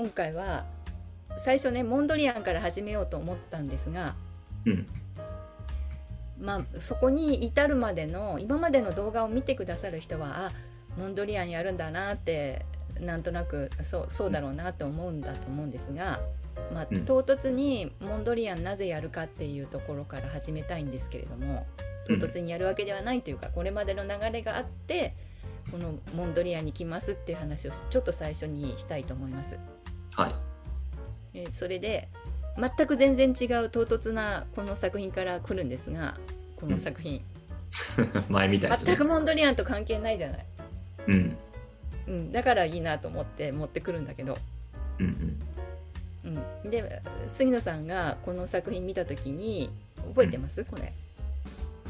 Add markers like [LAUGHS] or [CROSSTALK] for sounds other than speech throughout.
今回は最初ねモンドリアンから始めようと思ったんですが、うん。まあ、そこに至るまでの今までの動画を見てくださる人はあモンドリアンやるんだなってなんとなくそうそうだろうなと思うんだと思うんですが、まあ、うん。唐突にモンドリアンなぜやるかっていうところから始めたいんですけれども唐突にやるわけではないというか、これまでの流れがあってこのモンドリアンに来ますっていう話をちょっと最初にしたいと思います。はい。えーそれで全く全然違う唐突なこの作品から来るんですがこの作品、[LAUGHS] 前みたいですね。全くモンドリアンと関係ないじゃない、うん。うん、だからいいなと思って持ってくるんだけど、うんうん。うん、で杉野さんがこの作品見た時に覚えてます、これ。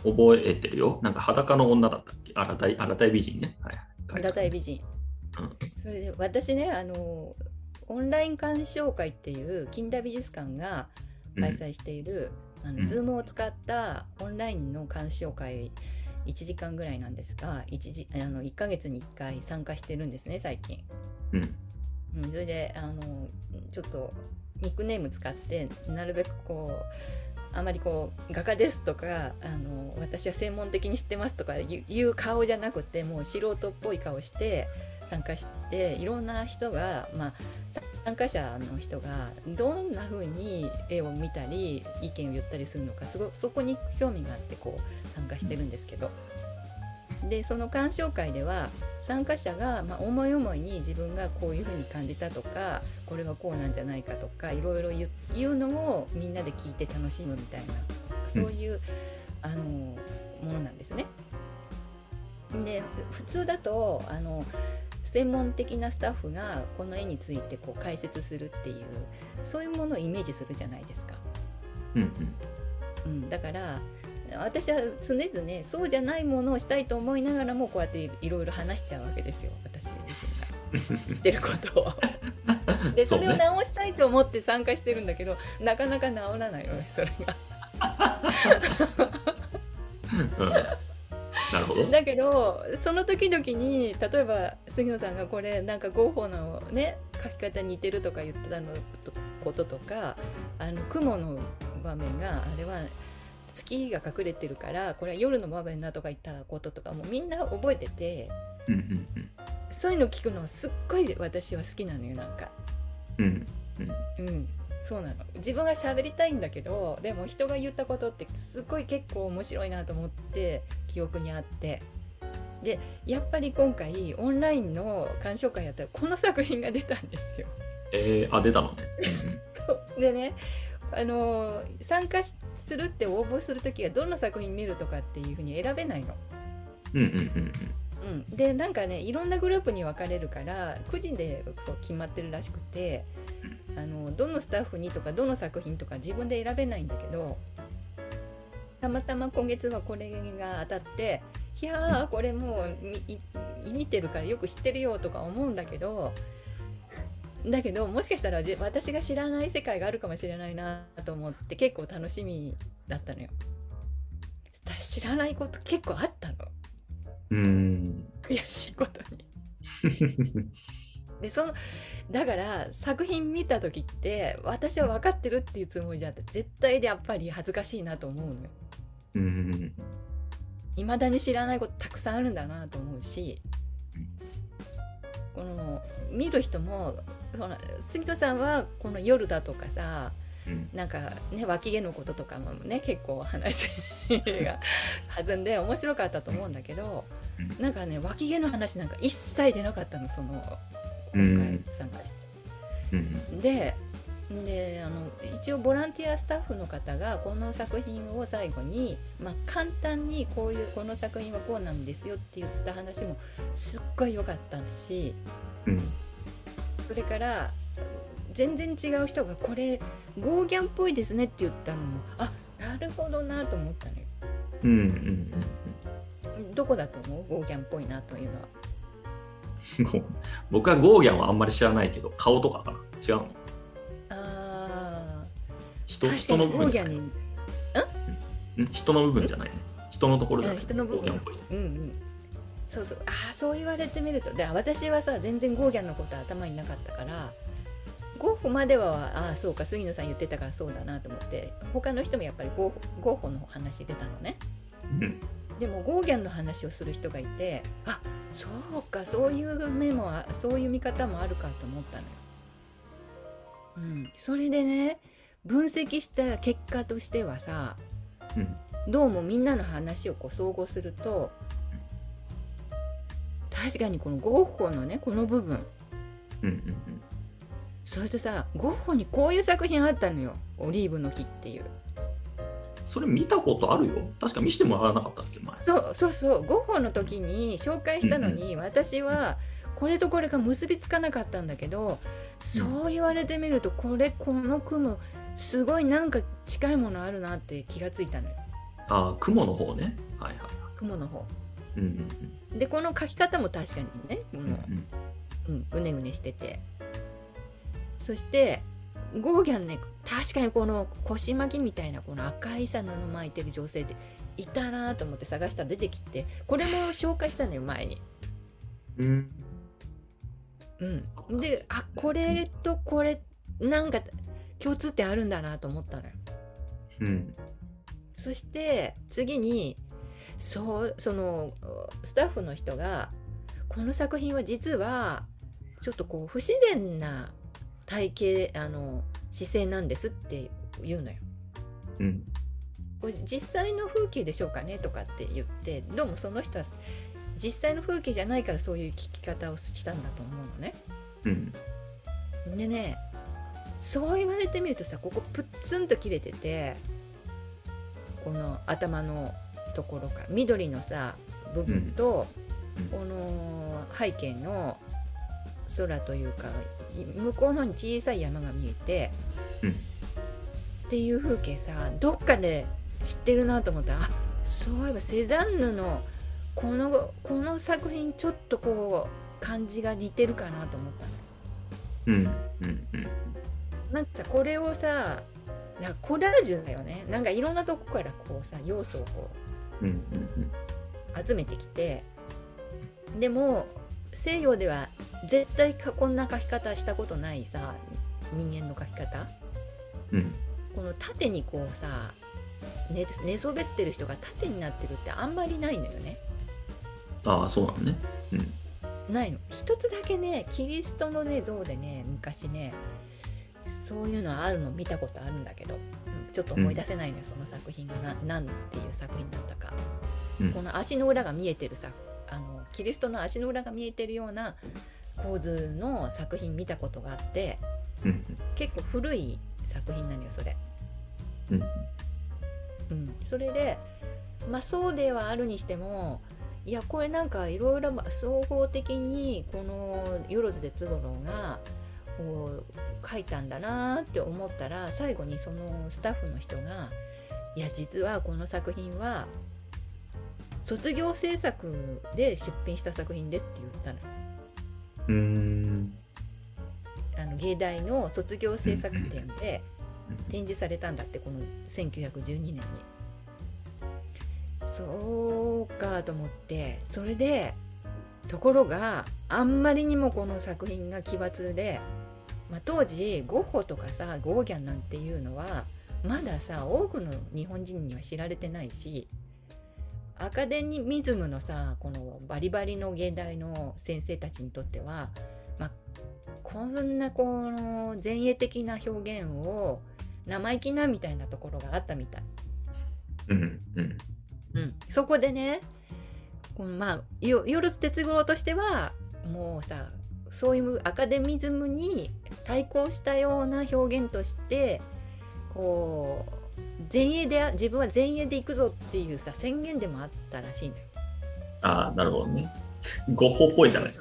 覚えてるよ。なんか裸の女だったっけ？荒たい美人ね。はい裸体美人。うん。それで私ねあのオンライン鑑賞会っていう近代美術館が開催している、あのうん。Zoom を使ったオンラインの鑑賞会1時間ぐらいなんですが 1, 時あの1ヶ月に1回参加してるんですね最近。うん。うん、それであのちょっとニックネーム使ってなるべくこうあまりこう画家ですとかあの私は専門的に知ってますとかいう顔じゃなくてもう素人っぽい顔して参加していろんな人が、まあ、参加者の人がどんな風に絵を見たり意見を言ったりするのかすごそこに興味があってこう参加してるんですけどでその鑑賞会では参加者が、まあ、思い思いに自分がこういう風に感じたとかこれはこうなんじゃないかとかいろいろ言うのをみんなで聞いて楽しむみたいなそういう、あのものなんですね。で普通だとあの専門的なスタッフがこの絵についてこう解説するっていうそういうものをイメージするじゃないですか。うんうんうん、だから私は常々そうじゃないものをしたいと思いながらもこうやっていろいろ話しちゃうわけですよ私自身が [LAUGHS] 知ってることを。[LAUGHS] でそれを直したいと思って参加してるんだけどなかなか直らないよねそれが。[LAUGHS] うんなるほど。だけどその時々に例えば杉野さんがこれなんかゴッホのね描き方に似てるとか言ってたのとこととかあの雲の場面があれは月が隠れてるからこれは夜の場面だとか言ったこととかもうみんな覚えててうんうんうん。そういうの聞くのすっごい私は好きなのよなんか。うん。うんそうなの。自分は喋りたいんだけどでも人が言ったことってすっごい結構面白いなと思って記憶にあって。でやっぱり今回オンラインの鑑賞会やったらこの作品が出たんですよ。えー、あ出たのね。[LAUGHS] そう。でねあの参加するって応募する時はどの作品見るとかっていうふうに選べないの。うんうんうんうん、でなんかねいろんなグループに分かれるから個人で決まってるらしくてあのどのスタッフにとかどの作品とか自分で選べないんだけどたまたま今月はこれが当たっていやーこれもう見てるからよく知ってるよとか思うんだけどだけどもしかしたらじ私が知らない世界があるかもしれないなと思って結構楽しみだったのよ。知らないこと結構あったのうんうん悔しいことに。[LAUGHS] でそのだから作品見た時って私は分かってるっていうつもりじゃって絶対でやっぱり恥ずかしいなと思うのよ。いまだに知らないことたくさんあるんだなと思うしこの見る人も杉戸さんはこの夜だとかさうん。なんかね脇毛のこととかもね結構話が弾んで面白かったと思うんだけどうん。なんかね脇毛の話なんか一切出なかったのそのうん今回参加して。うんでであの一応ボランティアスタッフの方がこの作品を最後に、まあ、簡単にこういうこの作品はこうなんですよって言った話もすっごい良かったしうんそれから全然違う人がこれゴーギャンっぽいですねって言ったのもあなるほどなと思ったのよ。うんうんうんどこだと思う？ゴーギャンっぽいなというのは。[LAUGHS] うん。僕はゴーギャンはあんまり知らないけど顔とかかな。違うの？あ人ー確かに人の部分ゴーギャンに。ん。人の部分じゃないね人のところじゃない？うん人の部分。うんうん。そうそう。ああそう言われてみると。で私はさ全然ゴーギャンのことは頭になかったからゴッホまではああそうか杉野さん言ってたからそうだなと思って他の人もやっぱりゴッゴッホの話出たのね。うん。でもゴーギャンの話をする人がいてあそうかそういう目もあそういう見方もあるかと思ったのよ。うん、それでね分析した結果としてはさうん。どうもみんなの話をこう総合すると確かにこのゴッホのねこの部分。うんうん。それとさゴッホにこういう作品あったのよ「オリーブの木」っていう。それ見たことあるよ。確か見せてもらわなかったっけ前。そうそうそう。ゴッホの時に紹介したのに、私はこれとこれが結びつかなかったんだけどそう言われてみるとこれこの雲すごいなんか近いものあるなって気がついたのよ。ああ雲の方ね。はいはいはい。雲の方。うんうんでこの描き方も確かにねうん、うねうねしてて。そしてゴーギャンね確かにこの腰巻きみたいなこの赤いさ布巻いてる女性でいたなと思って探したら出てきてこれも紹介したのよ前に。うんうん、であこれとこれなんか共通点あるんだなと思ったのよ。うんそして次にそうそのスタッフの人がこの作品は実はちょっとこう不自然な体型あの姿勢なんですって言うのよ。うんこれ実際の風景でしょうかねとかって言ってどうもその人は実際の風景じゃないからそういう聞き方をしたんだと思うのね。うんでねそう言われてみるとさここプッツンと切れててこの頭のところから緑のさ部分と、うんこの背景の空というかい向こうの方に小さい山が見えて、うん。っていう風景さどっかで知ってるなと思った。らあそういえばセザンヌのこのこの作品ちょっとこう感じが似てるかなと思ったの。うんうんうん。なんかさこれをさなんかコラージュだよね。なんかいろんなとこからこうさ要素をこうんうんう集めてきてでも西洋では絶対かこんな書き方したことないさ人間の書き方？うん。この縦にこうさ寝寝そべってる人が縦になってるってあんまりないのよね。ああそうなのね。うん。ないの。一つだけねキリストのね像でね昔ねそういうのあるの見たことあるんだけど、うんちょっと思い出せないのよ、その作品がななんていう作品だったか、うん。この足の裏が見えてるさあのキリストの足の裏が見えてるような構図の作品見たことがあってうん。結構古い作品なのよそれ。うん。うん、それでまあそうではあるにしてもいやこれなんかいろいろ総合的にこの万哲五郎がこう書いたんだなって思ったら最後にそのスタッフの人が「いや実はこの作品は卒業制作で出品した作品です」って言ったの。ようーん。あの芸大の卒業制作展でうん展示されたんだってこの1912年に。そうかと思ってそれでところがあんまりにもこの作品が奇抜で、まあ、当時ゴッホとかさゴーギャンなんていうのはまださ多くの日本人には知られてないしアカデミズムのさこのバリバリの芸大の先生たちにとっては、まあ、こんなこの前衛的な表現を生意気なみたいなところがあったみたい。うんうんうん、そこでねこのまあよ夜哲五郎としてはもうさそういうアカデミズムに対抗したような表現としてこう前衛で自分は前衛で行くぞっていうさ宣言でもあったらしいのよ。ああなるほどね。ゴッホっぽいじゃない。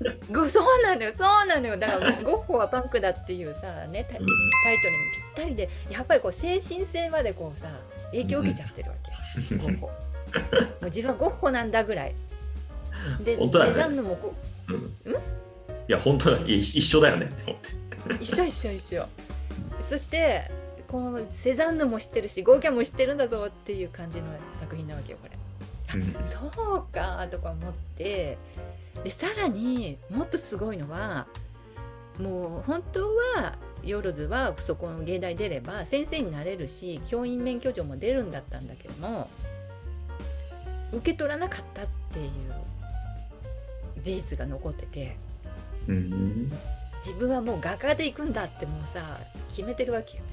[LAUGHS] ごそうなのよ。そうなのよ。だからゴッホはパンクだっていうさねタイトルにぴったりでやっぱりこう精神性までこうさ影響を受けちゃってるわけ、ゴッホ。もう自分はゴッホなんだぐらい。でね。セザンヌもこうん。いや本当だ。一緒だよねって思って。一緒一緒一緒。そしてこのセザンヌも知ってるしゴーギャンも知ってるんだぞっていう感じの作品なわけよこれ。うんそうかとか思ってでさらにもっとすごいのはもう本当はヨロズはそこの芸大出れば先生になれるし教員免許状も出るんだったんだけども受け取らなかったっていう事実が残っててうん。自分はもう画家で行くんだってもうさ決めてるわけよ。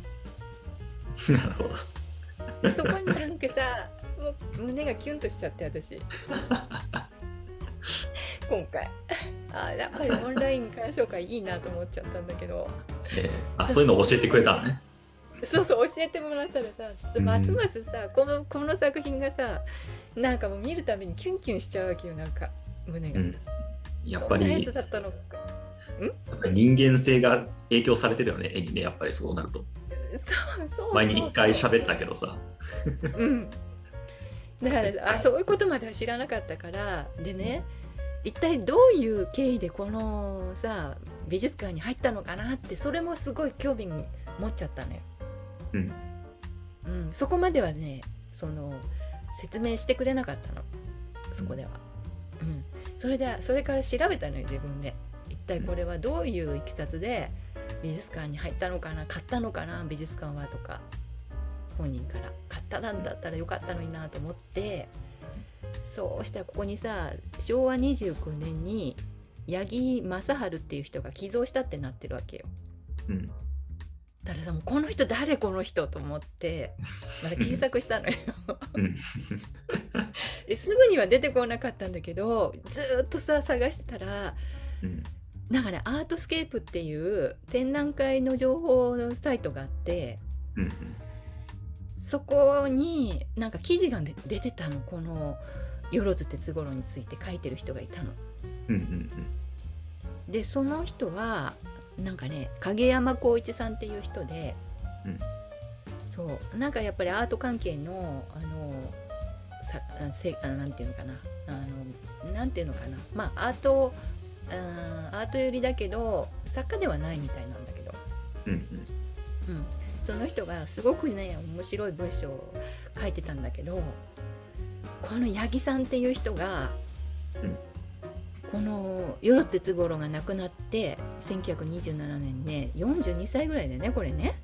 なるほど。そこになんかさもう胸がキュンとしちゃって私。今回。あやっぱりオンライン鑑賞会いいなと思っちゃったんだけど。えーあ、そういうの教えてくれたのね。そうそう教えてもらったらさ。うん。ますますさこのこの作品がさなんかもう見るたびにキュンキュンしちゃうわけよなんか。胸が。うん。やっぱり。やっぱり人間性が影響されてるよね、絵にね、やっぱりそうなると。そうそう前に一回喋ったけどさ。うん、だからあそういうことまでは知らなかったからでね一体どういう経緯でこのさ美術館に入ったのかなってそれもすごい興味持っちゃったのよ。うん。うん、そこまではねその説明してくれなかったのそこでは。うん、それでそれから調べたのよ自分で。一体これはどういういきさつで美術館に入ったのかな買ったのかな美術館はとか本人から買ったなんだったらよかったのになと思ってそうしたらここにさ昭和29年に八木正治っていう人が寄贈したってなってるわけよ。うん。たださもうこの人誰この人と思ってまた検索したのよ。うん。ですぐには出てこなかったんだけどずーっとさ探してたらうん。なんかね artscape っていう展覧会の情報のサイトがあってうん。そこになんか記事が、ね、出てたのこの万鉄五郎について書いてる人がいたの。うん。うん。でその人はなんかね影山光一さんっていう人で、うんそうなんかやっぱりアート関係のあのさあせあなんていうのかなあのなんていうのかなまあアートあーアート寄りだけど作家ではないみたいなんだけど、うん。うん、その人がすごくね面白い文章を書いてたんだけどこの八木さんっていう人が、うん。この与六哲五郎が亡くなって1927年ね42歳ぐらいでねこれね。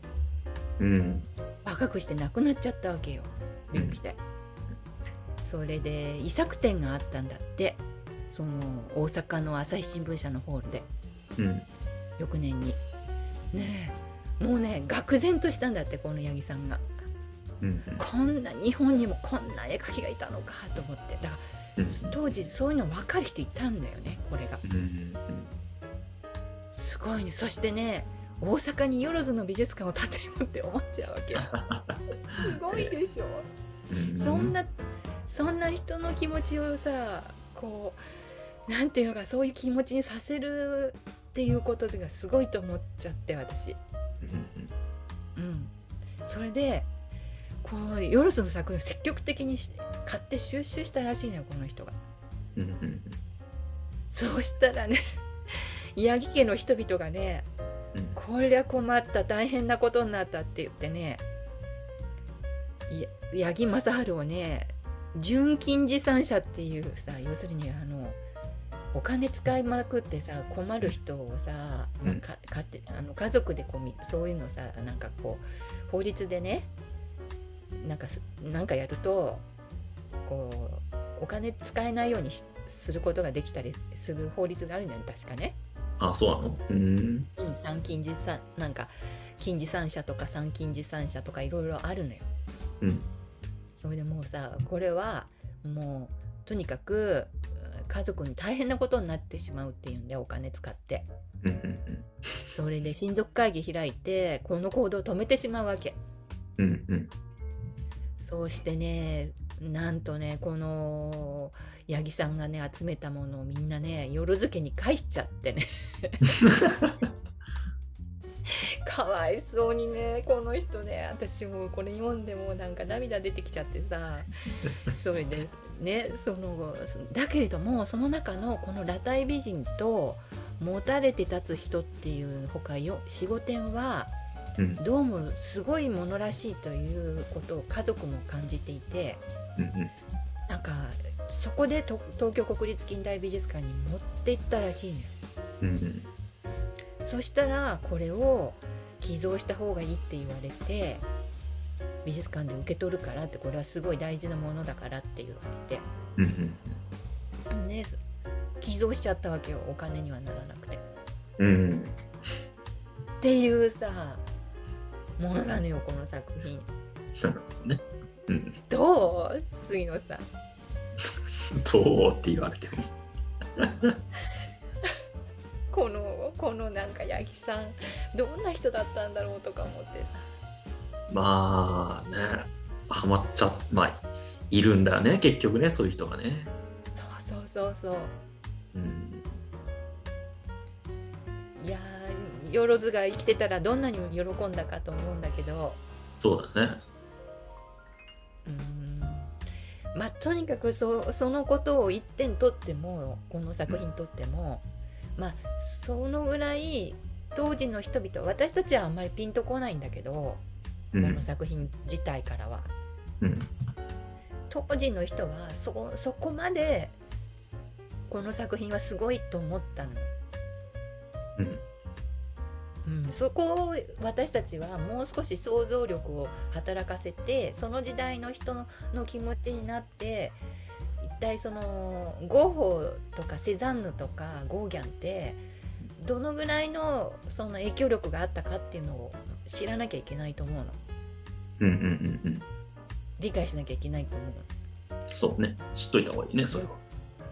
うん。若くして亡くなっちゃったわけよ。病気で。それで遺作展があったんだってその大阪の朝日新聞社のホールでうん。翌年に。ねえもうね愕然としたんだってこの八木さんが。うん。こんな日本にもこんな絵描きがいたのかと思ってだからうん。当時そういうの分かる人いたんだよねこれがうん。すごいねそしてね大阪によろずの美術館を建てようって思っちゃうわけ [LAUGHS] すごいでしょうん。そんなそんな人の気持ちをさこうなんていうのかそういう気持ちにさせるっていうことがすごいと思っちゃって私うん。うんそれでこのヨロスの作品を積極的にし買って収集したらしいのよこの人が。そうしたらね [LAUGHS] 八木家の人々がねうん。こりゃ困った大変なことになったって言ってねい八木正治をね純金持参者っていうさ要するにあのお金使いまくってさ困る人をさ、うんかかってあの家族でこうみそういうのさなんかこう法律でねなんかすなんかやるとこうお金使えないようにしすることができたりする法律があるんだよね確かね。あ、そうなの？うん。うん、三金持参なんか金持参者とか三金持参者とかいろいろあるのよ。うん。それでもうさこれはもうとにかくうん家族に大変なことになってしまうっていうんでお金使って。それで親族会議開いてこの行動を止めてしまうわけ。そうしてねなんとねこの八木さんがね集めたものをみんなね夜漬けに返しちゃってね [LAUGHS] [LAUGHS] かわいそうにねこの人ね私もうこれ読んでもうなんか涙出てきちゃってさ [LAUGHS] それでねそのだけれどもその中のこの裸体美人と持たれて立つ人っていうほかよ45点はうん。どうもすごいものらしいということを家族も感じていてうん。なんかそこでと東京国立近代美術館に持って行ったらしいのよ。うん。そしたらこれを寄贈した方がいいって言われて美術館で受け取るからってこれはすごい大事なものだからって言われてで寄贈しちゃったわけよお金にはならなくて。うんっていうさものなのよこの作品。なるほどね。うん。どう？杉野さん。[LAUGHS] どう？って言われても。このこのなんか八木さんどんな人だったんだろうとか思ってさ。まあね、ハマっちゃまあ、いるんだよね、結局ね、そういう人がね。そうそうそうそう。うん。いやーよろずが生きてたらどんなに喜んだかと思うんだけどそうだね。うーんまあとにかくそそのことを一点とってもこの作品とってもまあそのぐらい当時の人々私たちはあんまりピンとこないんだけど、うん。この作品自体からはうん。当時の人はそそこまでこの作品はすごいと思ったの。うん。うん、そこを私たちはもう少し想像力を働かせてその時代の人のの気持ちになって一体そのゴッホとかセザンヌとかゴーギャンってどのぐらいのその影響力があったかっていうのを知らなきゃいけないと思うのうんうんうんうん。理解しなきゃいけないと思うのそうね。知っといた方がいいね、それは。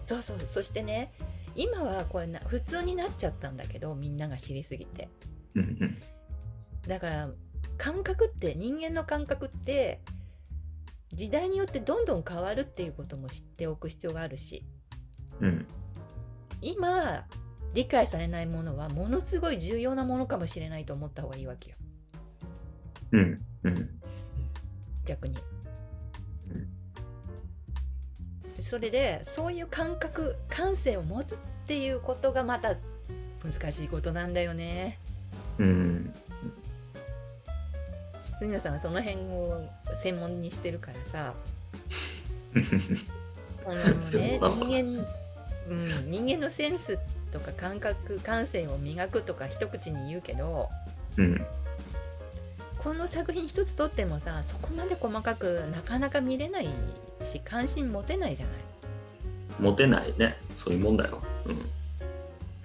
そうそうそしてね今はこれな普通になっちゃったんだけどみんなが知りすぎてうんうん。だから感覚って人間の感覚って時代によってどんどん変わるっていうことも知っておく必要があるしうん。今理解されないものはものすごい重要なものかもしれないと思った方がいいわけようん。うん。逆にうん。それでそういう感覚感性を持つっていうことがまた難しいことなんだよねうん。杉野さんはその辺を専門にしてるからさ [LAUGHS] このね人間、うん、人間のセンスとか感覚感性を磨くとか一口に言うけどうん。この作品一つとってもさそこまで細かくなかなか見れないし関心持てないじゃない。モテないね。そういうもんだよ。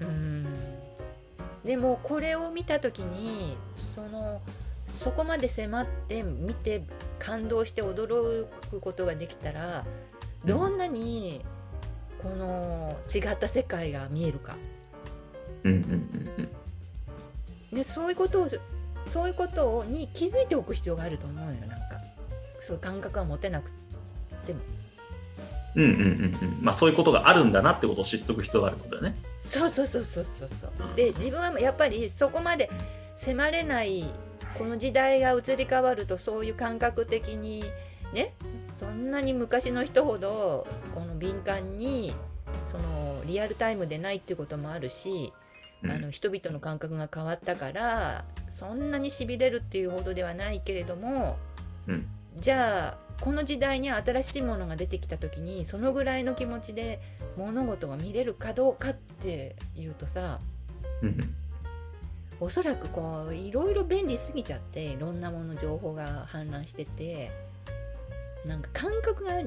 うん。うんでもこれを見た時にそのそこまで迫って見て感動して驚くことができたらどんなにこの違った世界が見えるかうんうんうんうん。でそういうことをそういうことに気づいておく必要があると思うよなんかそういう感覚は持てなくてもうんうんうんうん。まあそういうことがあるんだなってことを知っとく必要があることだよね。そうそうそうそうそうそうで自分はやっぱりそこまで迫れないこの時代が移り変わるとそういう感覚的にねそんなに昔の人ほどこの敏感にそのリアルタイムでないっていうこともあるし、うんあの人々の感覚が変わったからそんなにしびれるっていうほどではないけれどもうん。じゃあこの時代に新しいものが出てきた時にそのぐらいの気持ちで物事が見れるかどうかっていうとさうんおそらくこういろいろ便利すぎちゃっていろんなもの情報が氾濫しててなんか感覚が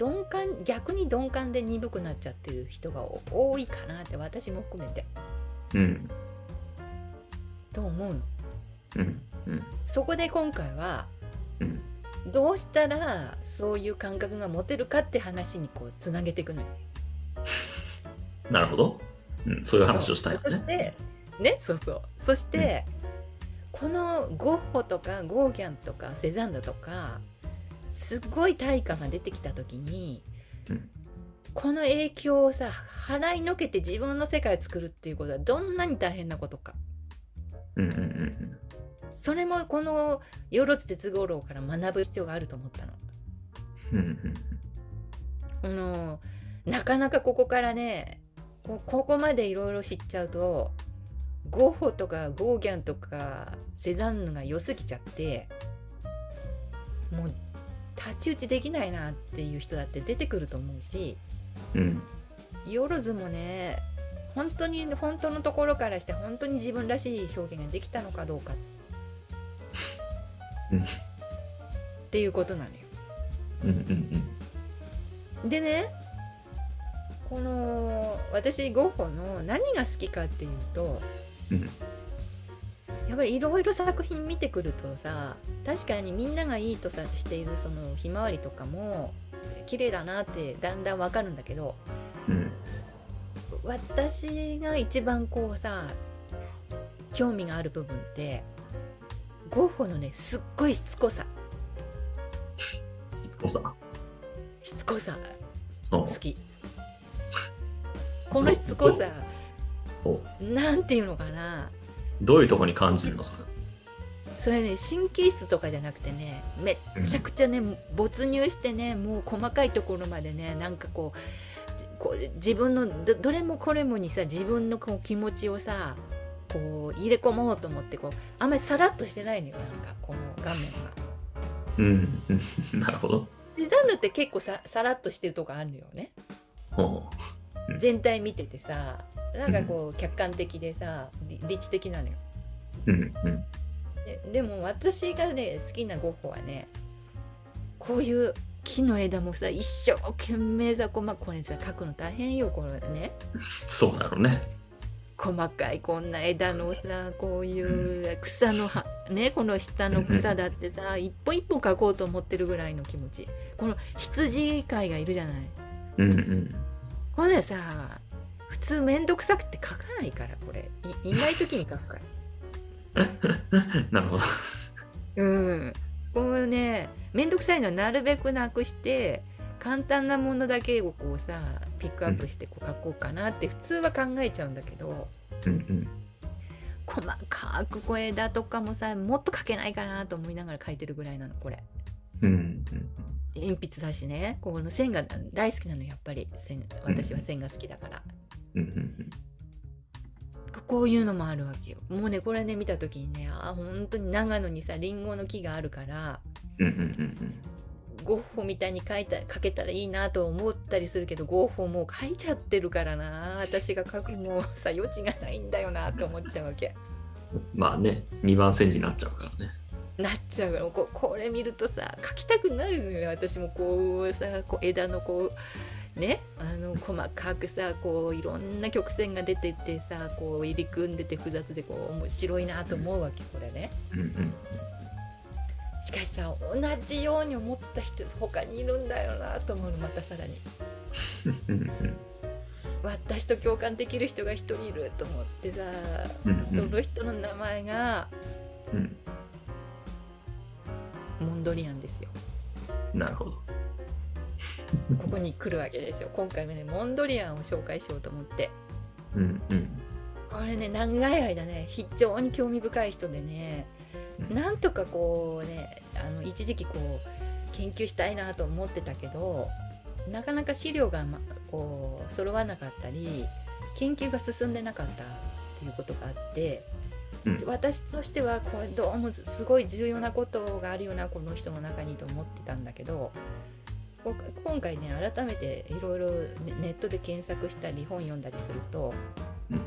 鈍感逆に鈍感で鈍くなっちゃってる人が多いかなって私も含めてうんと思うの。うんうんそこで今回はうんどうしたらそういう感覚が持てるかって話にこうつなげていくのよ。[LAUGHS] なるほど。うん、そういう話をしたいよそしね。てねそうそう。そして、このゴッホとかゴーギャンとかセザンヌとかすっごい大化が出てきた時に、うん。この影響をさ払いのけて自分の世界を作るっていうことはどんなに大変なことか。うんうんうんそれもこの「よろず鉄五郎」から学ぶ必要があると思ったの。うんうん。このなかなかここからねこここまでいろいろ知っちゃうとゴッホとかゴーギャンとかセザンヌが良すぎちゃってもう太刀打ちできないなっていう人だって出てくると思うしうん。ヨロズもね本当に本当のところからして本当に自分らしい表現ができたのかどうか。うん。っていうことなのよ。うんうんうん。でねこの私ゴッホの何が好きかっていうとうん。やっぱりいろいろ作品見てくるとさ確かにみんながいいとさしているそのひまわりとかも綺麗だなってだんだんわかるんだけどうん。私が一番こうさ興味がある部分ってゴッホのねすっごいしつこさ。しつこさ？しつこさ。お好き。このしつこさ。おなんていうのかな。どういうとこに感じるのそれそれね神経質とかじゃなくてねめっちゃくちゃね、没入してねもう細かいところまでねなんかこうこう自分のどどれもこれもにさ自分のこう気持ちをさこう入れ込もうと思ってこうあんまりさらっとしてないのよなんかこの画面が。うん。うん。[LAUGHS] なるほど。でザンヌって結構ささらっとしてるとこあるのよね。お全体見ててさなんかこう客観的でさり理知的なのよ。うんうん。ででも私がね好きなゴッホはねこういう木の枝もさ一生懸命さこ,、ま、これさ描くの大変よこれね。そうだろうね。細かいこんな枝のさこういう草のはねこの下の草だってさ一本一本描こうと思ってるぐらいの気持ちこの羊飼いがいるじゃないうんうん。これさ普通めんどくさくて描かないからこれ。いいない時に描くから。[LAUGHS] なるほど。うん、こうね面倒くさいのはなるべくなくして簡単なものだけをこうさピックアップしてこう書こうかなって普通は考えちゃうんだけどうんうん。細かくこう枝とかもさもっと書けないかなと思いながら書いてるぐらいなのこれ。うんうん鉛筆だしね。この線が大好きなのやっぱり。線私は線が好きだから、うんうんこういうのもあるわけよ。もうねこれね見た時にねあ本当に長野にさリンゴの木があるからうんうんうんゴッホみたいに描いた描けたらいいなと思ったりするけどゴッホもう描いちゃってるからな。私が描くもうさ余地がないんだよなと思っちゃうわけ。[LAUGHS] まあね2番煎じになっちゃうからねなっちゃうからここれ見るとさ描きたくなるのよ。私もこうさこう枝のこうねあの細かくさこういろんな曲線が出ててさこう入り組んでて複雑でこう面白いなと思うわけこれね。しかしさ同じように思った人他にいるんだよなと思うの。またさらに。私と共感できる人が一人いると思ってさうん。その人の名前がうんモンドリアンですよ。なるほど。ここに来るわけですよ。今回もねモンドリアンを紹介しようと思って。うんうん。これね長い間ね非常に興味深い人でねうん。なんとかこうねあの一時期こう研究したいなと思ってたけどなかなか資料が、ま、こう揃わなかったり研究が進んでなかったということがあって、うん。私としてはこれどうもすごい重要なことがあるよなこの人の中にと思ってたんだけどこ今回ね改めていろいろネネットで検索したり本読んだりすると、うん。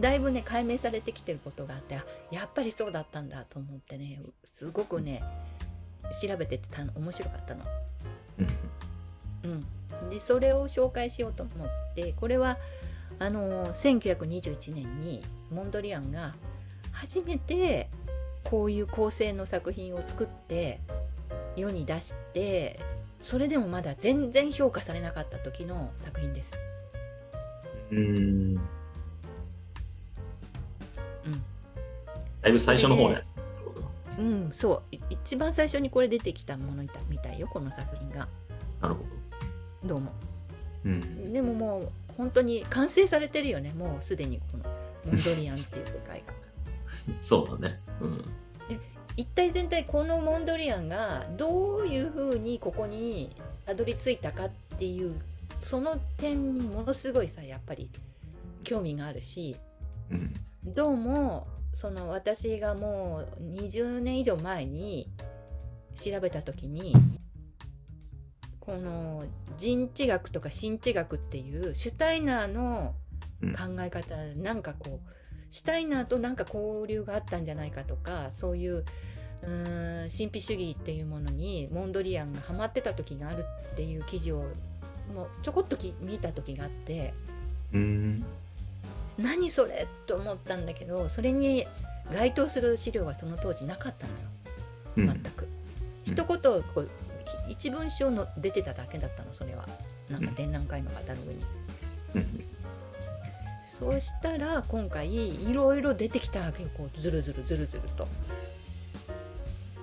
だいぶね解明されてきてることがあってあやっぱりそうだったんだと思ってねすごくね調べててたの面白かったの。うん。うん、でそれを紹介しようと思ってこれはあの1921年にモンドリアンが初めてこういう構成の作品を作って世に出してそれでもまだ全然評価されなかった時の作品です。うん。だうん。いぶ最初の方のやつ。うん、そう。い一番最初にこれ出てきたものみたみたいよこの作品が。なるほど。どうも。うん。でももう本当に完成されてるよねもうすでにこのモンドリアンっていう世界がそうだね。うん。一体全体このモンドリアンがどういうふうにここにたどり着いたかっていうその点にものすごいさやっぱり興味があるしうん。どうもその私がもう20年以上前に調べた時にこの人知学とか神知学っていうシュタイナーのうん。考え方、なんかこうシュタイナーとなんか交流があったんじゃないかとかそういう神秘主義っていうものにモンドリアンがハマってた時があるっていう記事をもうちょこっとき見た時があってうん。何それと思ったんだけどそれに該当する資料がその当時なかったのよ。うん。全く。うん。一言こうひ一文章の出てただけだったのそれは。なんか展覧会のカタログに。うんそうしたら今回いろいろ出てきたわけよこうずるずるずるずると。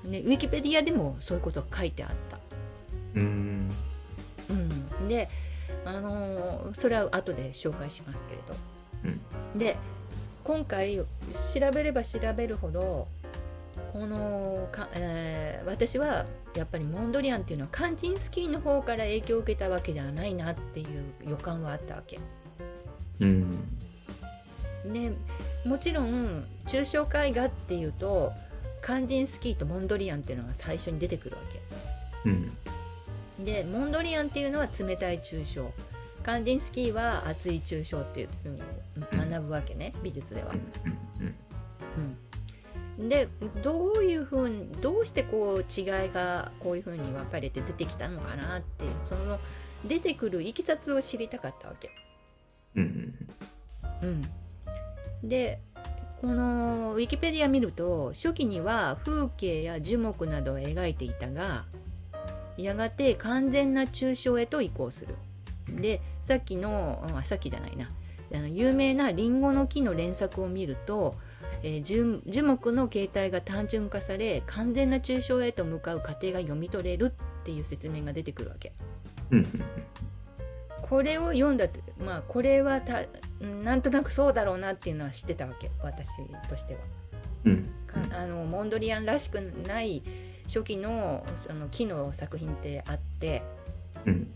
ね、ウィキペディアでもそういうことが書いてあった。うんうん、で、あのーそれは後で紹介しますけれど。うんで今回調べれば調べるほどこのか、えー私はやっぱりモンドリアンっていうのはカンチンスキーの方から影響を受けたわけではないなっていう予感はあったわけ。うんでもちろん抽象絵画っていうとカンジンスキーとモンドリアンっていうのが最初に出てくるわうん。けでモンドリアンっていうのは冷たい抽象。カンジンスキーは熱い抽象っていうふうに学ぶわけね美術では。うん、でどういうふうにどうしてこう違いがこういうふうに分かれて出てきたのかなっていうその出てくるいきさつを知りたかったわけ。うん。うん、でこのウィキペディア見ると初期には風景や樹木などを描いていたがやがて完全な抽象へと移行する。でさっきのあさっきじゃないなあの有名なリンゴの木の連作を見ると、えー樹樹木の形態が単純化され完全な抽象へと向かう過程が読み取れるっていう説明が出てくるわけ。うんこれを読んだとまあこれはたうんなんとなくそうだろうなっていうのは知ってたわけ私としては。うん。かあのモンドリアンらしくない初期のその木の作品ってあってうん。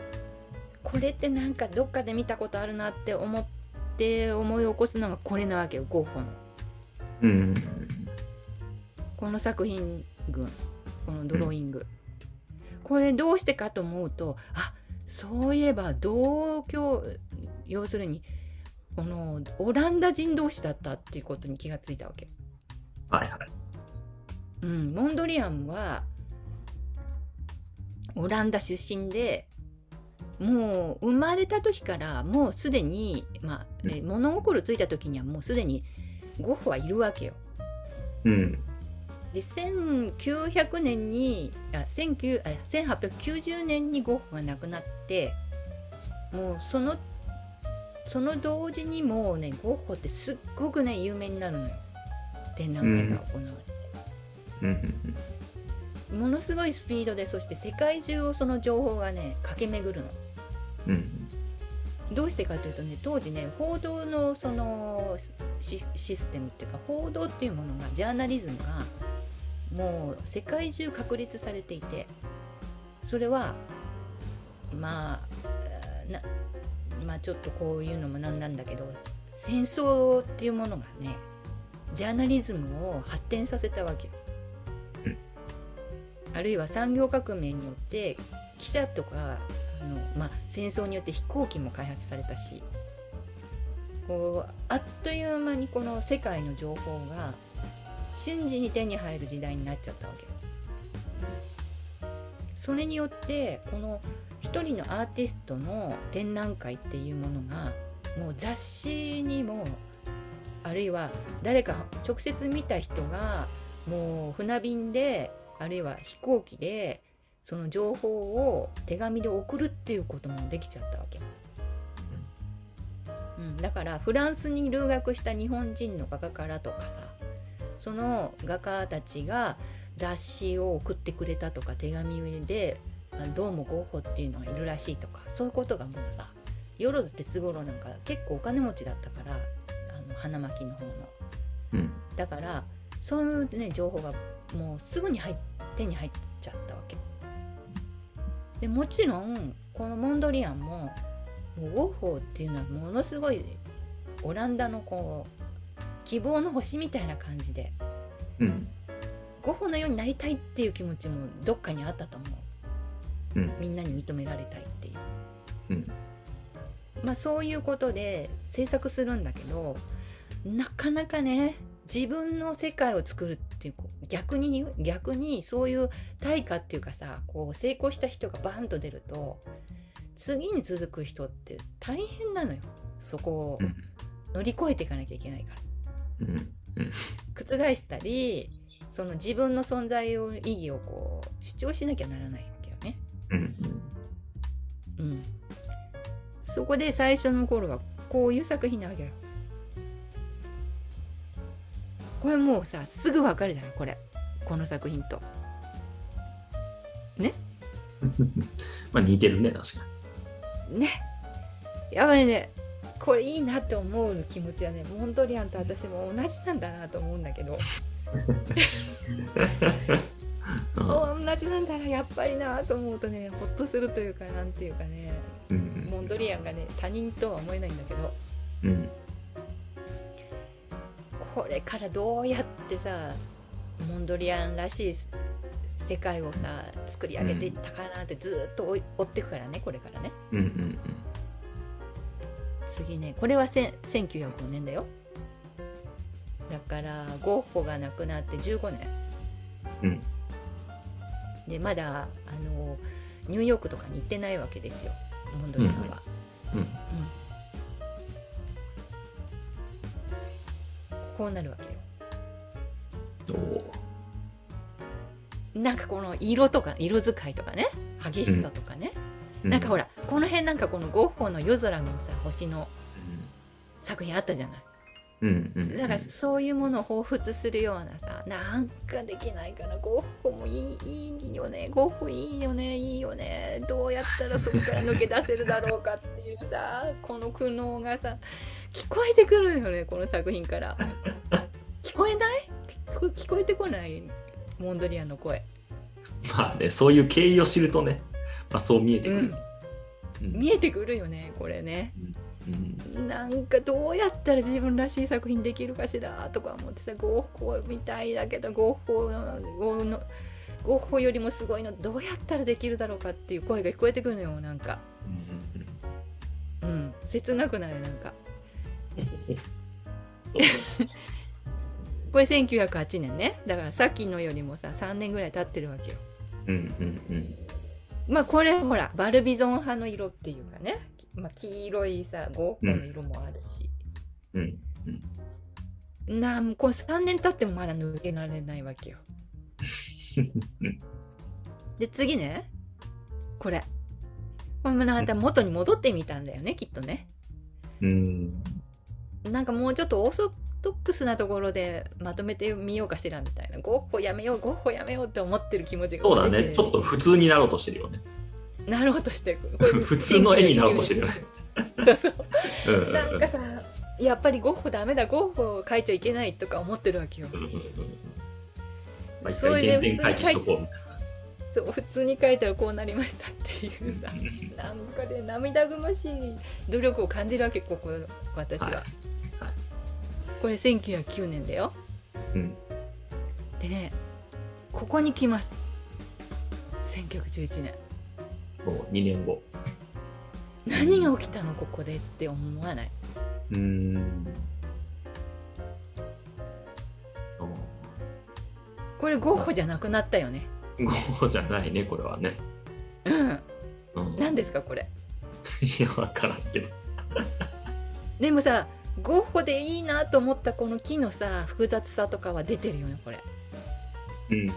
これってなんかどっかで見たことあるなって思って思い起こすのがこれなわけよゴッホの。うん。この作品群このドローイング、これどうしてかと思うとあそういえば同居要するにこのオランダ人同士だったっていうことに気がついたわけ。はいはいうん、モンドリアンはオランダ出身でもう生まれた時からもうすでに、まあえ物心ついた時にはもうすでにゴッホはいるわけよ。うんで1900年にあ19あ1890年にゴッホが亡くなってもうそのその同時にもうねゴッホってすっごくね有名になるのよ。展覧会が行われて、うんものすごいスピードでそして世界中をその情報がね駆け巡るの。うんどうしてかというとね当時ね報道のそのシシステムっていうか報道っていうものがジャーナリズムがもう世界中確立されていてそれはまあえーなまあちょっとこういうのもなんなんだけど戦争っていうものがねジャーナリズムを発展させたわけようん。あるいは産業革命によって記者とかあの、まあ、戦争によって飛行機も開発されたしこうあっという間にこの世界の情報が瞬時に手に入る時代になっちゃったわけ。それによってこの一人のアーティストの展覧会っていうものがもう雑誌にもあるいは誰か直接見た人がもう船便であるいは飛行機でその情報を手紙で送るっていうこともできちゃったわけ、うん、だからフランスに留学した日本人の画家からとかさその画家たちが雑誌を送ってくれたとか手紙であどうもゴッホっていうのがいるらしいとかそういうことがもうさ万哲五郎なんか結構お金持ちだったからあの花巻の方の。うん。だからそういうね情報がもうすぐに入っ手に入っちゃったわけ。でもちろんこのモンドリアンももうゴッホっていうのはものすごいオランダのこう希望の星みたいな感じで。うん。ゴッホのようになりたいっていう気持ちもどっかにあったと思う。うん。みんなに認められたいっていう。うん。まあそういうことで制作するんだけどなかなかね自分の世界を作るっていう逆に逆にそういう対価っていうかさこう成功した人がバンと出ると次に続く人って大変なのよ。そこをうん。乗り越えていかなきゃいけないからうん。うん。覆したりその自分の存在を意義をこう主張しなきゃならないわけよね。うん。うん、そこで最初の頃はこういう作品なわけよ。これもうさすぐわかるじゃないこれ。この作品と。[LAUGHS] まあ似てるね確かね。やばいねこれいいなって思う気持ちはねモンドリアンと私も同じなんだなと思うんだけど。に。同じなんだなやっぱりなと思うとねほっとするというかなんていうかねうん。モンドリアンがね他人とは思えないんだけど。うん。これからどうやってさモンドリアンらしい世界をさ作り上げていったかなってずーっと追っていくからねこれからね。うんうん次ねこれはせん1905年だよ。だからゴッホが亡くなって15年。うん。でまだあのニューヨークとかに行ってないわけですよ。モンドリアンは、うん。こうなるわけよ。なんかこの色とか色使いとかね。激しさとかね、うん。なんかほらこの辺なんかこのゴッホの夜空のさ星の作品あったじゃない。うん。うん。だからそういうものを彷彿するようなさなんかできないかな。ゴッホもいいいいよね。ゴッホいいよねいいよね。どうやったらそこから抜け出せるだろうかっていうさ [LAUGHS] この苦悩がさ聞こえてくるよねこの作品から。聞こえない？聞こ聞こえてこない？モンドリアンの声。まあねそういう経緯を知るとねまあそう見えてくる、うん見えてくるよねこれね。うん。なんかどうやったら自分らしい作品できるかしらとか思ってさゴッホみたいだけどゴッホのゴッホよりもすごいのどうやったらできるだろうかっていう声が聞こえてくるのよなんか。うん。うん。切なくなるなんか。[LAUGHS] これ1908年ね。だからさっきのよりもさ3年ぐらい経ってるわけよ。うんうんうんまあこれほらバルビゾン派の色っていうかね、まあ、黄色いさゴッホの色もあるし、うんなんこう3年経ってもまだ抜けられないわけよ。[LAUGHS] で次ね。これ。これもまた元に戻ってみたんだよねきっとね。うん。なんかもうちょっとオーソドックスなところでまとめてみようかしらみたいな。ゴッホやめようゴッホやめようって思ってる気持ちがそうだね。ちょっと普通になろうとしてるよね。なろうとしてる。[LAUGHS] 普通の絵になろうとしてるよね。[LAUGHS] そうそう。うんうんなんかさやっぱりゴッホダメだ。ゴッホを描いちゃいけないとか思ってるわけよ。うんうんうんまあ一それで回原点回帰しとこうみたいそう普通に描いたらこうなりましたっていうさななんかで涙ぐましい努力を感じるわけここ私は、はいはいこれ1909年だよ。うん。でねここに来ます。1911年。もう2年後。何が起きたの？ここでって思わない？うーん。これゴッホじゃなくなったよね。ゴッホじゃないねこれはね、うん。うん、何ですかこれ？いや分からんけど。でもさゴッホでいいなと思ったこの木のさ複雑さとかは出てるよねこれ。うん。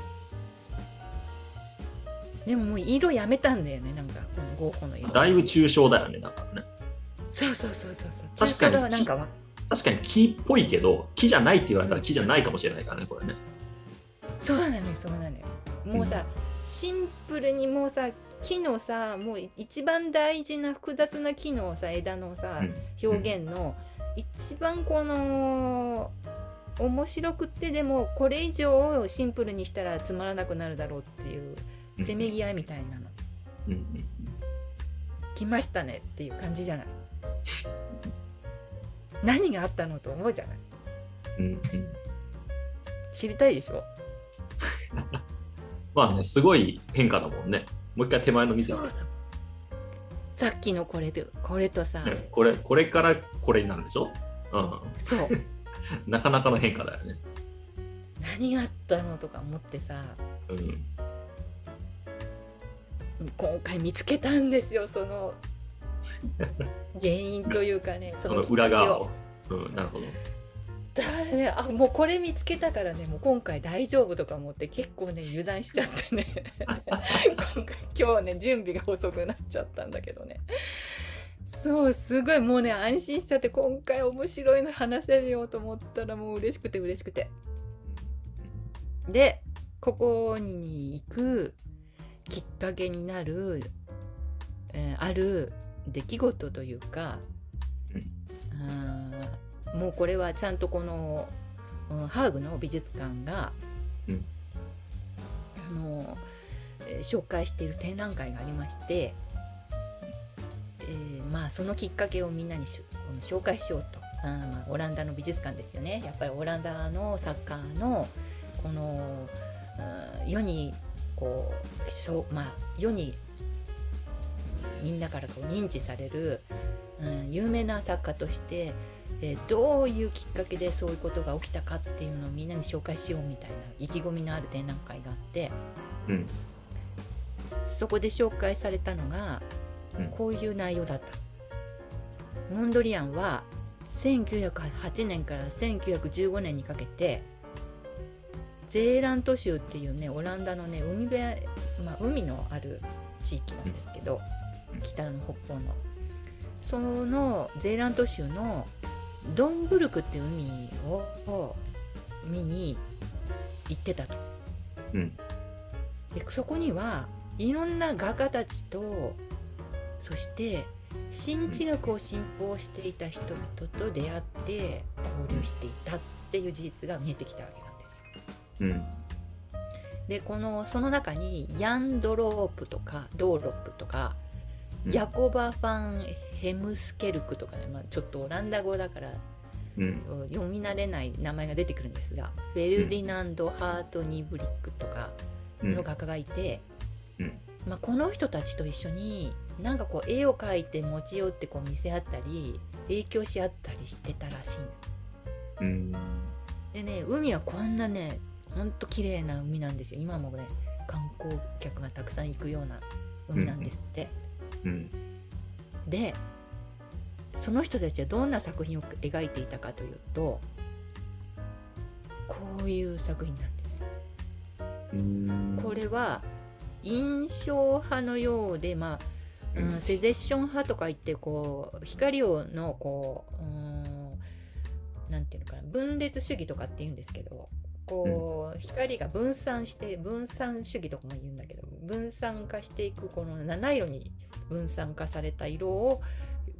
でももう色やめたんだよねなんかこのゴッホの色。だいぶ抽象だよねだからね。そうそうそうそうそう。確かにはなんかわ確かに木っぽいけど木じゃないって言われたら木じゃないかもしれないからねこれね。そうなのよそうなのよ。もうさ、シンプルにもうさ木のさもう一番大事な複雑な木のさ枝のさ、うん。表現の一番この面白くってでもこれ以上シンプルにしたらつまらなくなるだろうっていうせめぎ合いみたいなの。来ましたねっていう感じじゃない。[LAUGHS] 何があったのと思うじゃない。知りたいでしょ？[LAUGHS] まあねすごい変化だもんね。もう一回手前の見てさっきのこれとこれとさ、ねこれこれからこれになるでしょ、うん、そう [LAUGHS] なかなかの変化だよね。何があったのとか思ってさうん、今回見つけたんですよその [LAUGHS] 原因というかねその裏側を。うん、なるほど。だからねあもうこれ見つけたからねもう今回大丈夫とか思って結構ね油断しちゃってね。[LAUGHS] 今回今日ね準備が遅くなっちゃったんだけどね。そうすごいもうね安心しちゃって今回面白いの話せるよと思ったらもう嬉しくて嬉しくて。でここに行くきっかけになる、えーある出来事というか、あーもうこれはちゃんとこの、うんハーグの美術館が、うん。あのえー紹介している展覧会がありまして、えーまあそのきっかけをみんなに紹介しようと。あー、まあ、オランダの美術館ですよね。やっぱりオランダの作家のこの、うん世にこうしょうまあ世にみんなからこう認知される、うん、有名な作家として、えーどういうきっかけでそういうことが起きたかっていうのをみんなに紹介しようみたいな意気込みのある展覧会があってうん、そこで紹介されたのがうん。こういう内容だった。モンドリアンは1908年から1915年にかけてゼーラント州っていうねオランダのね海辺、まあ、海のある地域なんですけどうん。北の北方の。そのゼーラント州のドンブルクっていう海を見に行ってたと。うん、でそこにはいろんな画家たちとそして新知学を信奉していた人々と出会って交流していたっていう事実が見えてきたわけなんですよ。うん、でこのその中にヤン・ドロープとかドーロップとか、うんヤコバ・ファン・ヘムスケルクとかね、まあ、ちょっとオランダ語だからうん、読み慣れない名前が出てくるんですがフェルディナンド・ハート・ニブリックとかうんの画家がいて、うん。まあ、この人たちと一緒になんかこう絵を描いて持ち寄ってこう見せ合ったり影響し合ったりしてたらしいの。うん、でね海はこんなねほんと綺麗な海なんですよ。今もね観光客がたくさん行くような海なんですって、うん、でその人たちはどんな作品を描いていたかというとこういう作品なんですよ。うん、これは印象派のようで、まあうん、セゼッション派とか言ってこう光をのこううんなんていうのかな分裂主義とかって言うんですけどこう、光が分散して分散主義とかも言うんだけど分散化していくこの七色に分散化された色を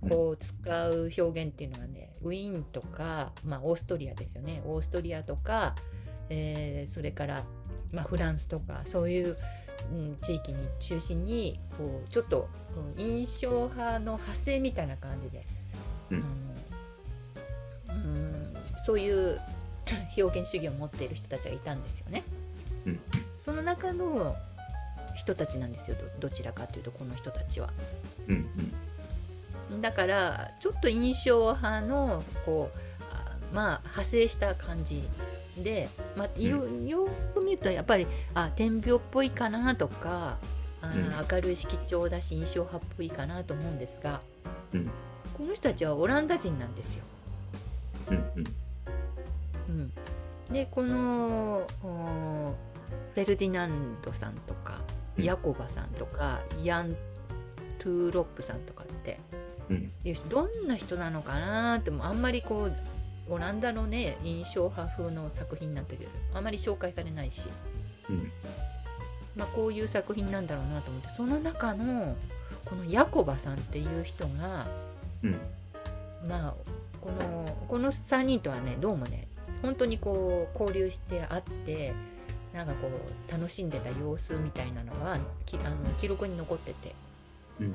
こう使う表現っていうのはねウィーンとか、まあ、オーストリアですよね。オーストリアとか、えーそれから、まあ、フランスとかそういう、うん、地域に中心にこうちょっと、うん印象派の派生みたいな感じで、うん。うんそういう [COUGHS] 表現主義を持っている人たちがいたんですよね。うん。その中の人たちなんですよ。どどちらかというとこの人たちは。うん、だからちょっと印象派のこうあまあ派生した感じで、まあ、よよく見るとやっぱりあ天描っぽいかなとかあ、明るい色調だし印象派っぽいかなと思うんですが、うん。この人たちはオランダ人なんですよ。うん、うん、うん、でこのおフェルディナンドさんとかうんヤコバさんとかヤン・トゥーロップさんとかってうん、いう人どんな人なのかなってもあんまりこうオランダのね印象派風の作品なんだけどあんまり紹介されないし、うん、まあ、こういう作品なんだろうなと思ってその中のこのヤコバさんっていう人がうん、まあこのこの3人とはねどうもね本当にこう交流して会ってなんかこう楽しんでた様子みたいなのはきあの記録に残ってて、うん。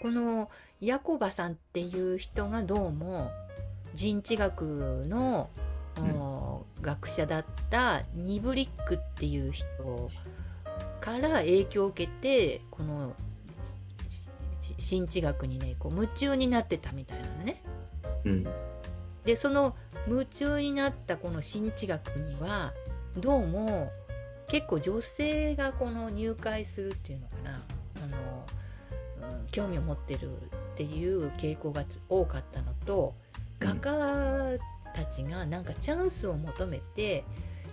このヤコバさんっていう人がどうも人知学の、お学者だったニブリックっていう人から影響を受けてこの新知学にねこう夢中になってたみたいなのね。うん。でその夢中になったこの新知学にはどうも結構女性がこの入会するっていうのかな。あの、うん、興味を持ってるっていう傾向が多かったのと画家たちがなんかチャンスを求めて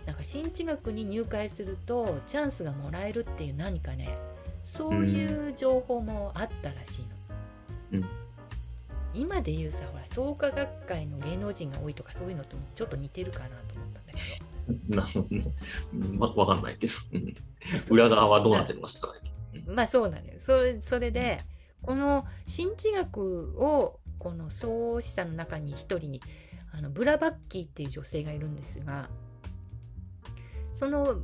なんか新知学に入会するとチャンスがもらえるっていう何かねそういう情報もあったらしいの。うん。今で言うさほら創価学会の芸能人が多いとかそういうのともちょっと似てるかなと思ったんだけどなるほどね。わかんないけど。裏側はどうなってるのか知らないけど。まあそうなんだよそれそれでこの新知学をこの創始者の中に一人にあのブラバッキーっていう女性がいるんですがその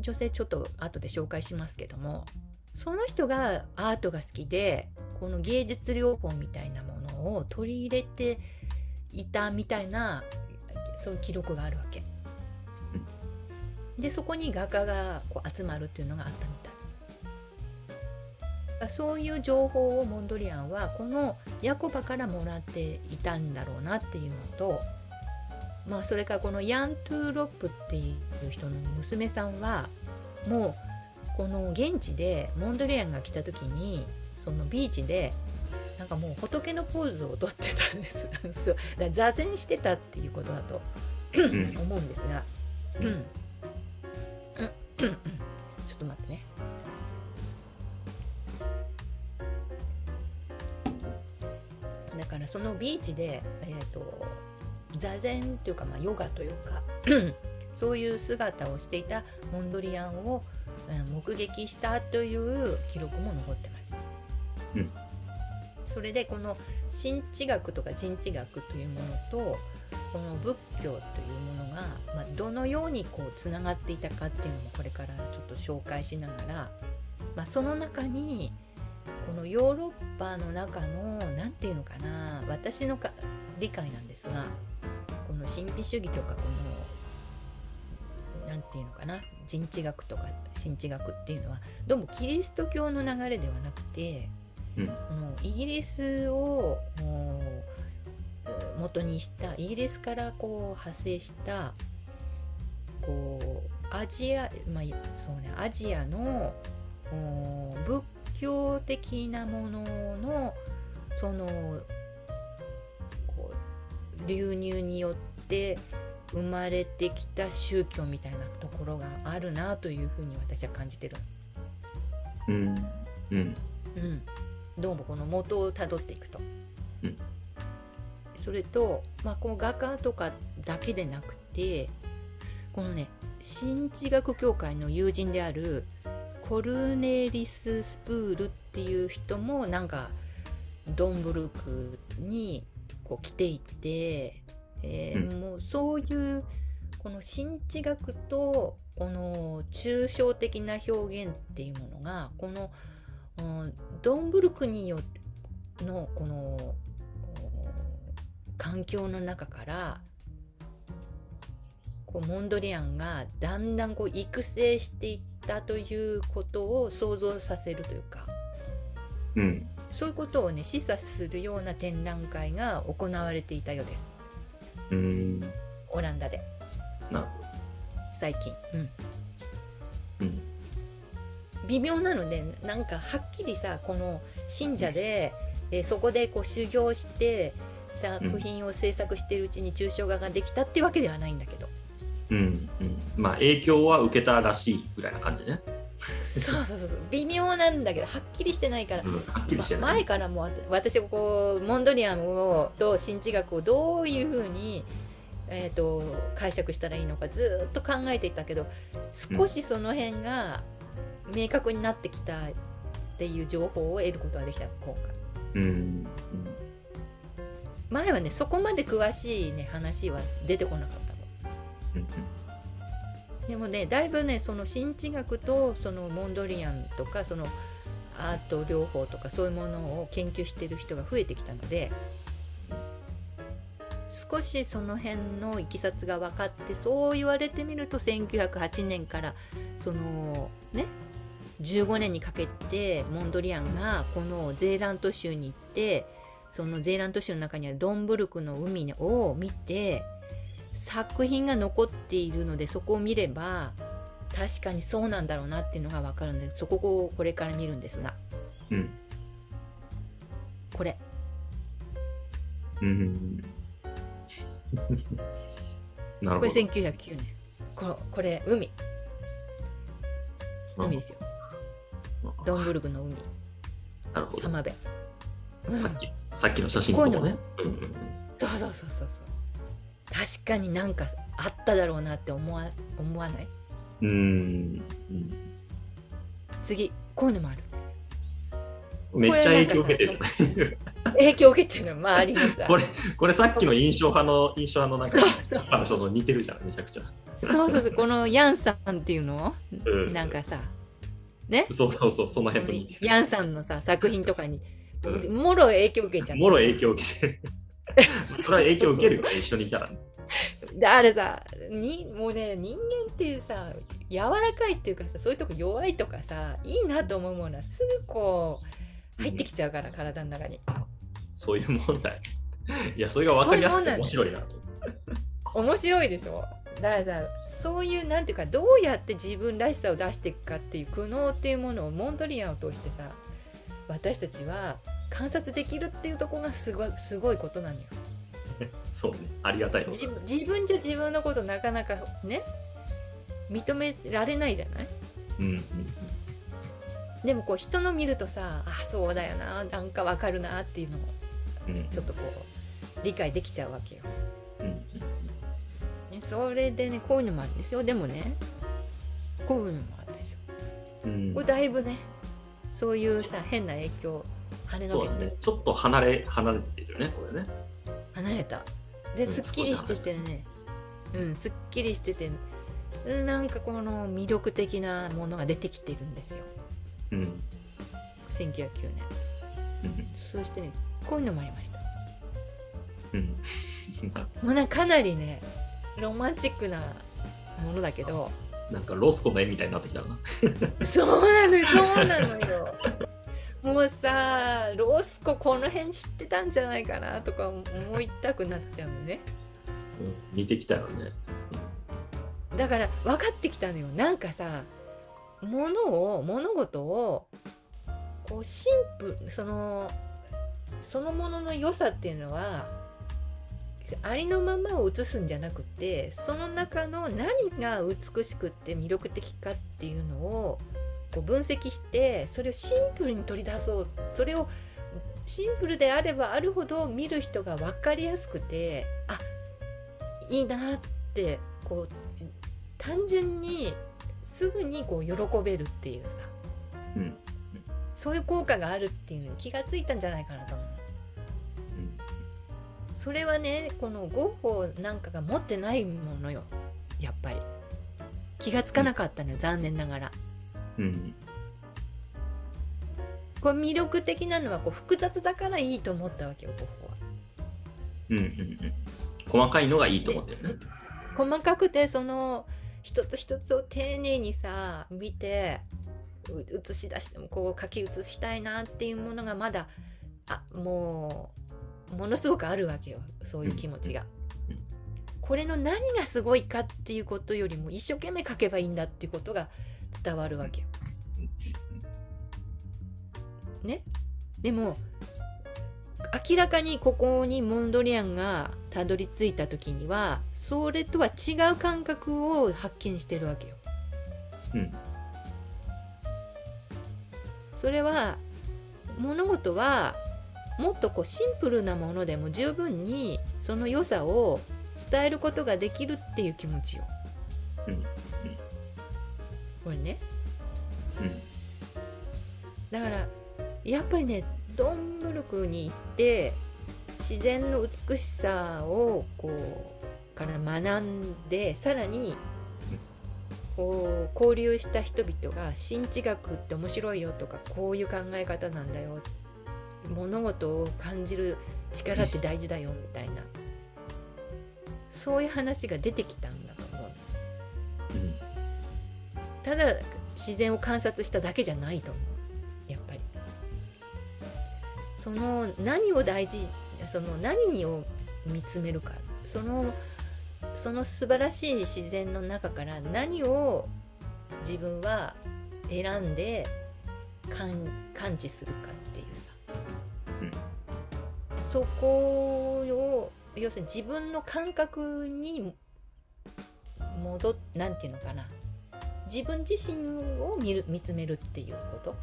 女性ちょっと後で紹介しますけどもその人がアートが好きでこの芸術療法みたいなものを取り入れていたみたいなそういう記録があるわけ。でそこに画家がこう集まるっていうのがあったみたい。そういう情報をモンドリアンはこのヤコバからもらっていたんだろうなっていうのと、まあ、それからこのヤン・トゥーロップっていう人の娘さんはもうこの現地でモンドリアンが来た時にそのビーチでなんかもう仏のポーズをとってたんです。だから座禅してたっていうことだとうん。思うんですが、ちょっと待ってね。だからそのビーチで、えー、と座禅というか、まあ、ヨガというか [CLEARS THROAT] そういう姿をしていたモンドリアンを、えー目撃したという記録も残ってます。うんそれでこの新知学とか人知学というものとこの仏教というものが、まあ、どのようにこうつながっていたかっていうのもこれからちょっと紹介しながら、まあ、その中にこのヨーロッパの中の何て言うのかな私のか理解なんですがこの神秘主義とかこの何て言うのかな人知学とか神知学っていうのはどうもキリスト教の流れではなくて、うん。イギリスをもうう元にしたイギリスからこう派生したこうアジアまあそうねアジアのお仏教的なもののそのこう流入によって生まれてきた宗教みたいなところがあるなというふうに私は感じてる。うんうんうん、どうもこの元をたどっていくと。うんそれと、まあ、この画家とかだけでなくてこのね新知学協会の友人であるコルネリス・スプールっていう人もなんかドンブルクにこう来ていて、えーうん。もうそういうこの新知学とこの抽象的な表現っていうものがこのうんドンブルクによのこのお環境の中からこうモンドリアンがだんだんこう育成していったということを想像させるというか。うん。そういうことをね示唆するような展覧会が行われていたようです。うん。オランダで。最近、うん、どうん。微妙なのでなんかはっきりさこの信者で、えーそこでこう修行して作品を制作しているうちに抽象画ができたっていうわけではないんだけど、うんうん。まあ影響は受けたらしいぐらいな感じね、そうそうそう微妙なんだけどはっきりしてないから。うん、はっきりしてまない、前からもう私がこうモンドリアンをと新知学をどういうふうに、えー、と解釈したらいいのかずっと考えていたけど少しその辺が明確になってきたっていう情報を得ることができた今回。うん前はねそこまで詳しいね話は出てこなかったの。うんでもねだいぶねその新知学とそのモンドリアンとかそのアート療法とかそういうものを研究してる人が増えてきたので少しその辺のいきさつが分かってそう言われてみると1908年からそのね15年にかけてモンドリアンがこのゼーラント州に行ってそのゼーラント州の中にあるドンブルクの海を見て作品が残っているのでそこを見れば確かにそうなんだろうなっていうのが分かるのでそこをこれから見るんですが。うん。これ。うん。[LAUGHS] なるこれほど。1909年。ここれ海。海ですよ。ドンブルクの海。なるほど。浜辺、うんさっき、さっきの写真とかね。うんうんうんそうそうそうそう。確かになんかあっただろうなって思わ思わない？うーん。うん。次こういうのもあるんですよ。めっちゃ影響受けてる。影響を受けてる周りのさこれ、これさっきの印象派の、印象派のなんかそう、その人と似てるじゃん、めちゃくちゃ。そうそうそう。このヤンさんっていうの？うん。なんかさね？そうそうそう、その辺と似てる。ヤンさんのさ作品とかにうんもろ影響受けちゃっもろ影響受けて [LAUGHS] る。それは影響受けるよね、一緒にいたらね。てあれさにもうね人間っていうさ柔らかいっていうかさそういうとこ弱いとかさいいなと思うものはすぐこう入ってきちゃうから、体の中にそういう問題。いや、それが分かりやすくて面白いなと。面白いでしょ？だからさそういうなんていうかどうやって自分らしさを出していくかっていう苦悩っていうものをモンドリアンを通してさ私たちは観察できるっていうところがすごいすごいことなのよ。[LAUGHS] そうね、ありがたいよ。自自分じゃ自分のことなかなかね認められないじゃない？うん。うん。でもこう人の見るとさあそうだよななんかわかるなっていうのをちょっとこう理解できちゃうわけよ、うんうん。ね、それでねこういうのもあるんですよ。でもねこういうのもあるんですよ。うん。これだいぶねそういうさ変な影響跳ねのけて、そうだね。ちょっと離れ、離れてるね、これね。離れた。でうんすっきりしててね。うんすっきりしてて。うんなんかこの魅力的なものが出てきてるんですよ。うん。1909年。うん。そしてねこういうのもありました。うん。[LAUGHS] もうなかなりねロマンチックなものだけどなんかロスコの絵みたいになってきたな。そうなのよそうなのよもうさロスコこの辺知ってたんじゃないかなとか思いたくなっちゃうのねうん似てきたよね。だから分かってきたのよなんかさ物を物事をこうシンプルそのそのものの良さっていうのはありのままを映すんじゃなくてその中の何が美しくって魅力的かっていうのをこう分析してそれをシンプルに取り出そうそれをシンプルであればあるほど見る人が分かりやすくてあいいなってこう単純にすぐにこう喜べるっていうさうん。そういう効果があるっていうのに気がついたんじゃないかなと思うそれはねこのゴッホなんかが持ってないものよやっぱり気がつかなかったのよ残念ながらうん。これ魅力的なのはこう複雑だからいいと思ったわけよゴッホはうん。うん。うん。細かいのがいいと思ってるね。細かくてその一つ一つを丁寧にさ見てう写し出してもこう書き写したいなっていうものがまだあもうものすごくあるわけよそういう気持ちが。これの何がすごいかっていうことよりも一生懸命書けばいいんだっていうことが伝わるわけよ。ね？でも明らかにここにモンドリアンがたどり着いた時にはそれとは違う感覚を発見してるわけよ。うん。それは物事はもっとこうシンプルなものでも十分にその良さを伝えることができるっていう気持ちよ。うんうんこれねうん。だからやっぱりねドンブルクに行って自然の美しさをこうから学んでさらにこう交流した人々が新知学って面白いよとかこういう考え方なんだよ物事を感じる力って大事だよみたいなそういう話が出てきたんだと思ううん。ただ自然を観察しただけじゃないと思うやっぱり。その何を大事その何を見つめるかそのその素晴らしい自然の中から何を自分は選んで感感知するかそこを要するに自分の感覚に戻っなんていうのかな。自分自身を見る見つめるっていうこと。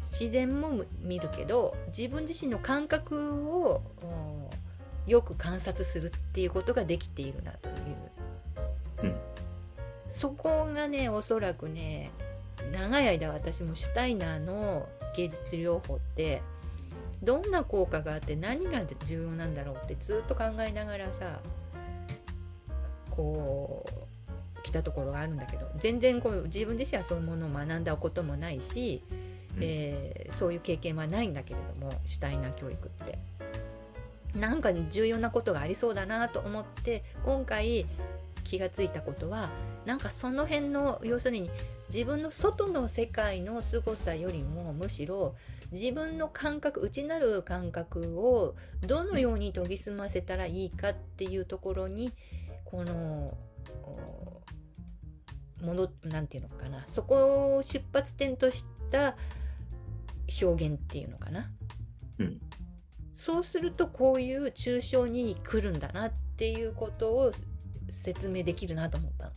自然も見るけど自分自身の感覚をうんよく観察するっていうことができているなという、うん。そこがねおそらくね長い間私もシュタイナーの芸術療法ってどんな効果があって何が重要なんだろうってずっと考えながらさこう来たところがあるんだけど全然こう自分自身はそういうものを学んだこともないし、うんえーそういう経験はないんだけれどもシュタイナー教育って。なんか重要なことがありそうだなと思って今回気がついたことはなんかその辺の要するに自分の外の世界の凄さよりもむしろ自分の感覚内なる感覚をどのように研ぎ澄ませたらいいかっていうところにこのおものなんていうのかなそこを出発点とした表現っていうのかな。うんそうするとこういう抽象に来るんだなっていうことを説明できるなと思ったの。